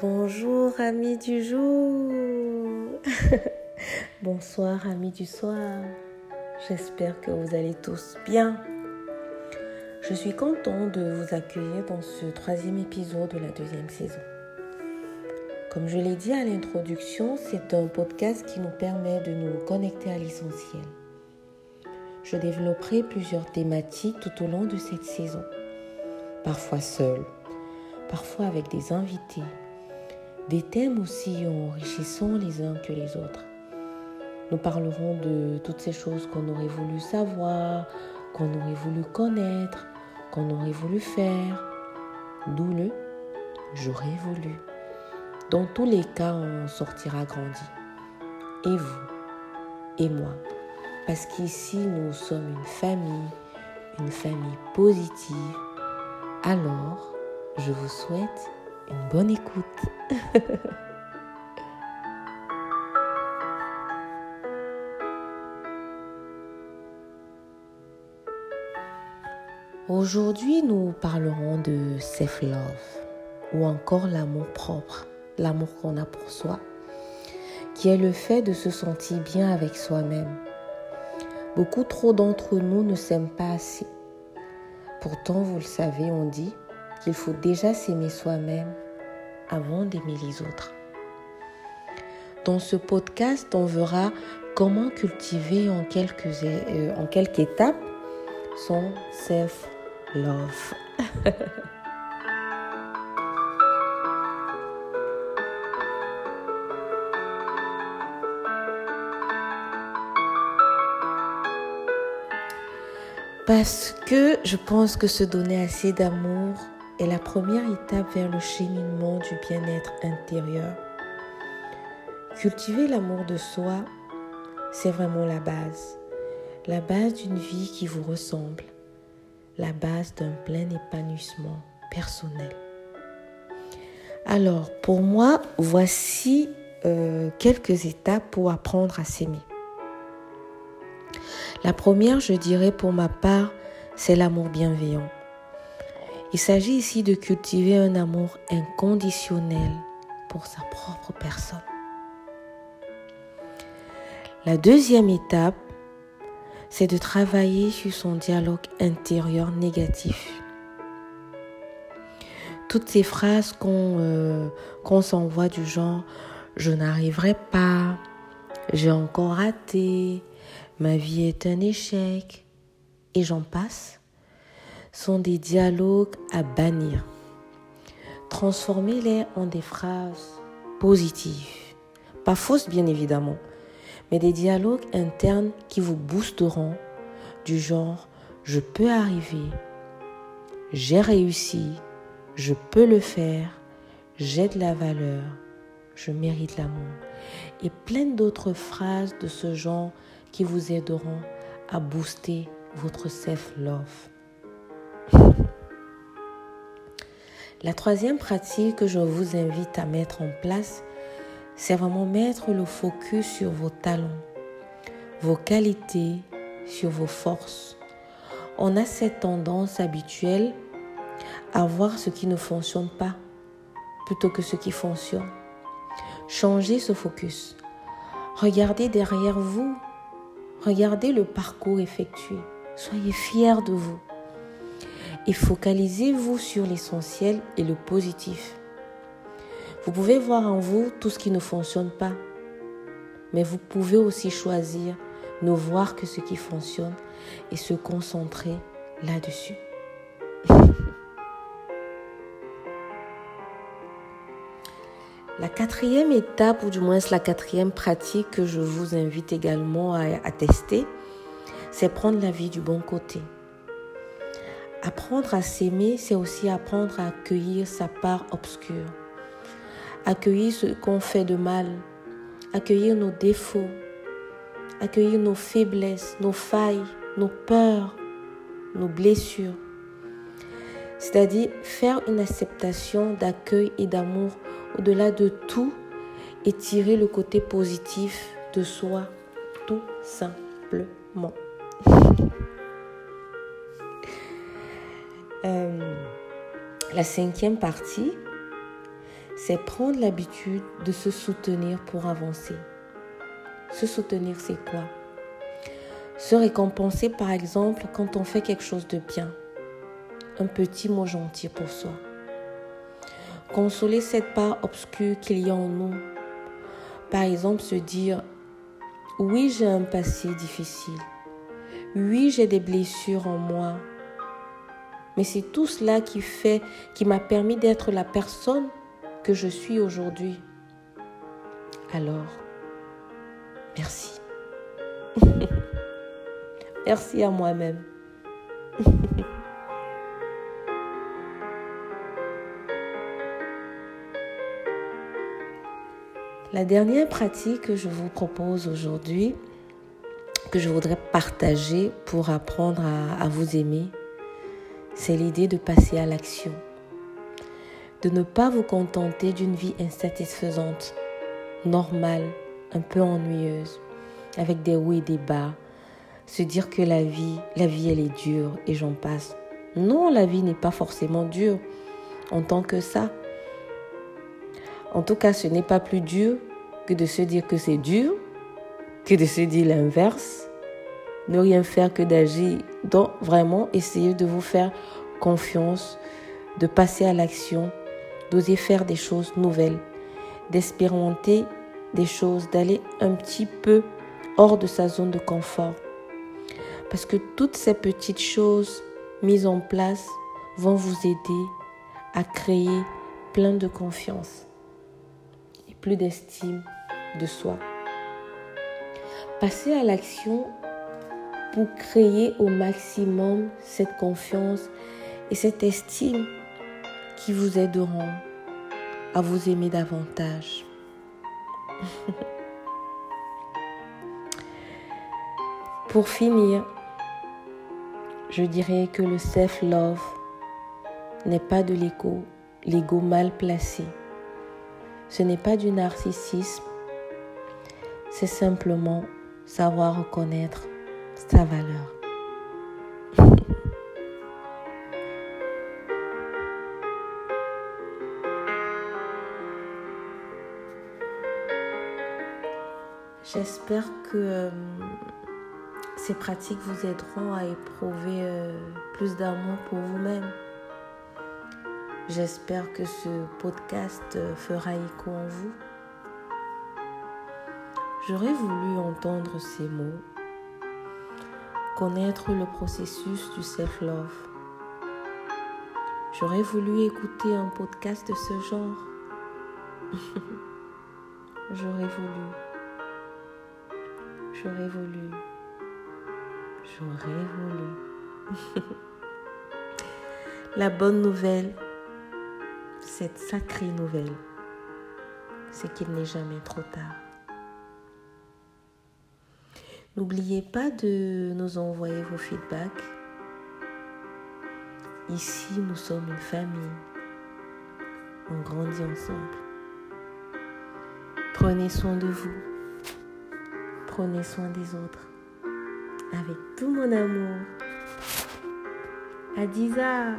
Bonjour amis du jour. Bonsoir amis du soir. J'espère que vous allez tous bien. Je suis content de vous accueillir dans ce troisième épisode de la deuxième saison. Comme je l'ai dit à l'introduction, c'est un podcast qui nous permet de nous connecter à l'essentiel. Je développerai plusieurs thématiques tout au long de cette saison. Parfois seul, parfois avec des invités. Des thèmes aussi enrichissants les uns que les autres. Nous parlerons de toutes ces choses qu'on aurait voulu savoir, qu'on aurait voulu connaître, qu'on aurait voulu faire. D'où le j'aurais voulu. Dans tous les cas, on sortira grandi. Et vous, et moi. Parce qu'ici, nous sommes une famille, une famille positive. Alors, je vous souhaite une bonne écoute. Aujourd'hui, nous parlerons de self-love ou encore l'amour propre, l'amour qu'on a pour soi, qui est le fait de se sentir bien avec soi-même. Beaucoup trop d'entre nous ne s'aiment pas assez. Pourtant, vous le savez, on dit qu'il faut déjà s'aimer soi-même avant d'aimer les autres. Dans ce podcast, on verra comment cultiver en quelques, euh, en quelques étapes son self-love. Parce que je pense que se donner assez d'amour est la première étape vers le cheminement du bien-être intérieur. Cultiver l'amour de soi, c'est vraiment la base. La base d'une vie qui vous ressemble. La base d'un plein épanouissement personnel. Alors, pour moi, voici euh, quelques étapes pour apprendre à s'aimer. La première, je dirais pour ma part, c'est l'amour bienveillant. Il s'agit ici de cultiver un amour inconditionnel pour sa propre personne. La deuxième étape, c'est de travailler sur son dialogue intérieur négatif. Toutes ces phrases qu'on euh, s'envoie du genre ⁇ je n'arriverai pas ⁇ j'ai encore raté ⁇ ma vie est un échec, et j'en passe, sont des dialogues à bannir. Transformez-les en des phrases positives, pas fausses bien évidemment, mais des dialogues internes qui vous boosteront du genre je peux arriver, j'ai réussi, je peux le faire, j'ai de la valeur, je mérite l'amour. Et plein d'autres phrases de ce genre qui vous aideront à booster votre self-love. La troisième pratique que je vous invite à mettre en place, c'est vraiment mettre le focus sur vos talents, vos qualités, sur vos forces. On a cette tendance habituelle à voir ce qui ne fonctionne pas plutôt que ce qui fonctionne. Changez ce focus. Regardez derrière vous Regardez le parcours effectué. Soyez fiers de vous. Et focalisez-vous sur l'essentiel et le positif. Vous pouvez voir en vous tout ce qui ne fonctionne pas. Mais vous pouvez aussi choisir ne voir que ce qui fonctionne et se concentrer là-dessus. La quatrième étape, ou du moins la quatrième pratique que je vous invite également à, tester, c'est prendre la vie du bon côté. Apprendre à s'aimer, c'est aussi apprendre à accueillir sa part obscure, accueillir ce qu'on fait de mal, accueillir nos défauts, accueillir nos faiblesses, nos failles, nos peurs, nos blessures. C'est-à-dire faire une acceptation d'accueil et d'amour au-delà de tout et tirer le côté positif de soi, tout simplement. Euh, la cinquième partie, c'est prendre l'habitude de se soutenir pour avancer. Se soutenir, c'est quoi? Se récompenser, par exemple, quand on fait quelque chose de bien. Un petit mot gentil pour soi. Consoler cette part obscure qu'il y a en nous. Par exemple, se dire, oui, j'ai un passé difficile. Oui, j'ai des blessures en moi. Mais c'est tout cela qui fait, qui m'a permis d'être la personne que je suis aujourd'hui. Alors, merci. merci à moi-même. La dernière pratique que je vous propose aujourd'hui, que je voudrais partager pour apprendre à, vous aimer, c'est l'idée de passer à l'action. De ne pas vous contenter d'une vie insatisfaisante, normale, un peu ennuyeuse, avec des hauts et des bas. Se dire que la vie, la vie elle est dure et j'en passe. Non, la vie n'est pas forcément dure en tant que ça. En tout cas, ce n'est pas plus dur que de se dire que c'est dur, que de se dire l'inverse. Ne rien faire que d'agir. Donc, vraiment, essayez de vous faire confiance, de passer à l'action, d'oser faire des choses nouvelles, d'expérimenter des choses, d'aller un petit peu hors de sa zone de confort. Parce que toutes ces petites choses mises en place vont vous aider à créer plein de confiance et plus d'estime de soi. Passez à l'action pour créer au maximum cette confiance et cette estime qui vous aideront à vous aimer davantage. Pour finir, je dirais que le self-love n'est pas de l'ego, l'ego mal placé. Ce n'est pas du narcissisme, c'est simplement savoir reconnaître sa valeur. J'espère que euh, ces pratiques vous aideront à éprouver euh, plus d'amour pour vous-même. J'espère que ce podcast euh, fera écho en vous. J'aurais voulu entendre ces mots, connaître le processus du self-love. J'aurais voulu écouter un podcast de ce genre. J'aurais voulu. J'aurais voulu. J'aurais voulu. La bonne nouvelle, cette sacrée nouvelle, c'est qu'il n'est jamais trop tard. N'oubliez pas de nous envoyer vos feedbacks. Ici, nous sommes une famille. On grandit ensemble. Prenez soin de vous. Prenez soin des autres. Avec tout mon amour. Adiza.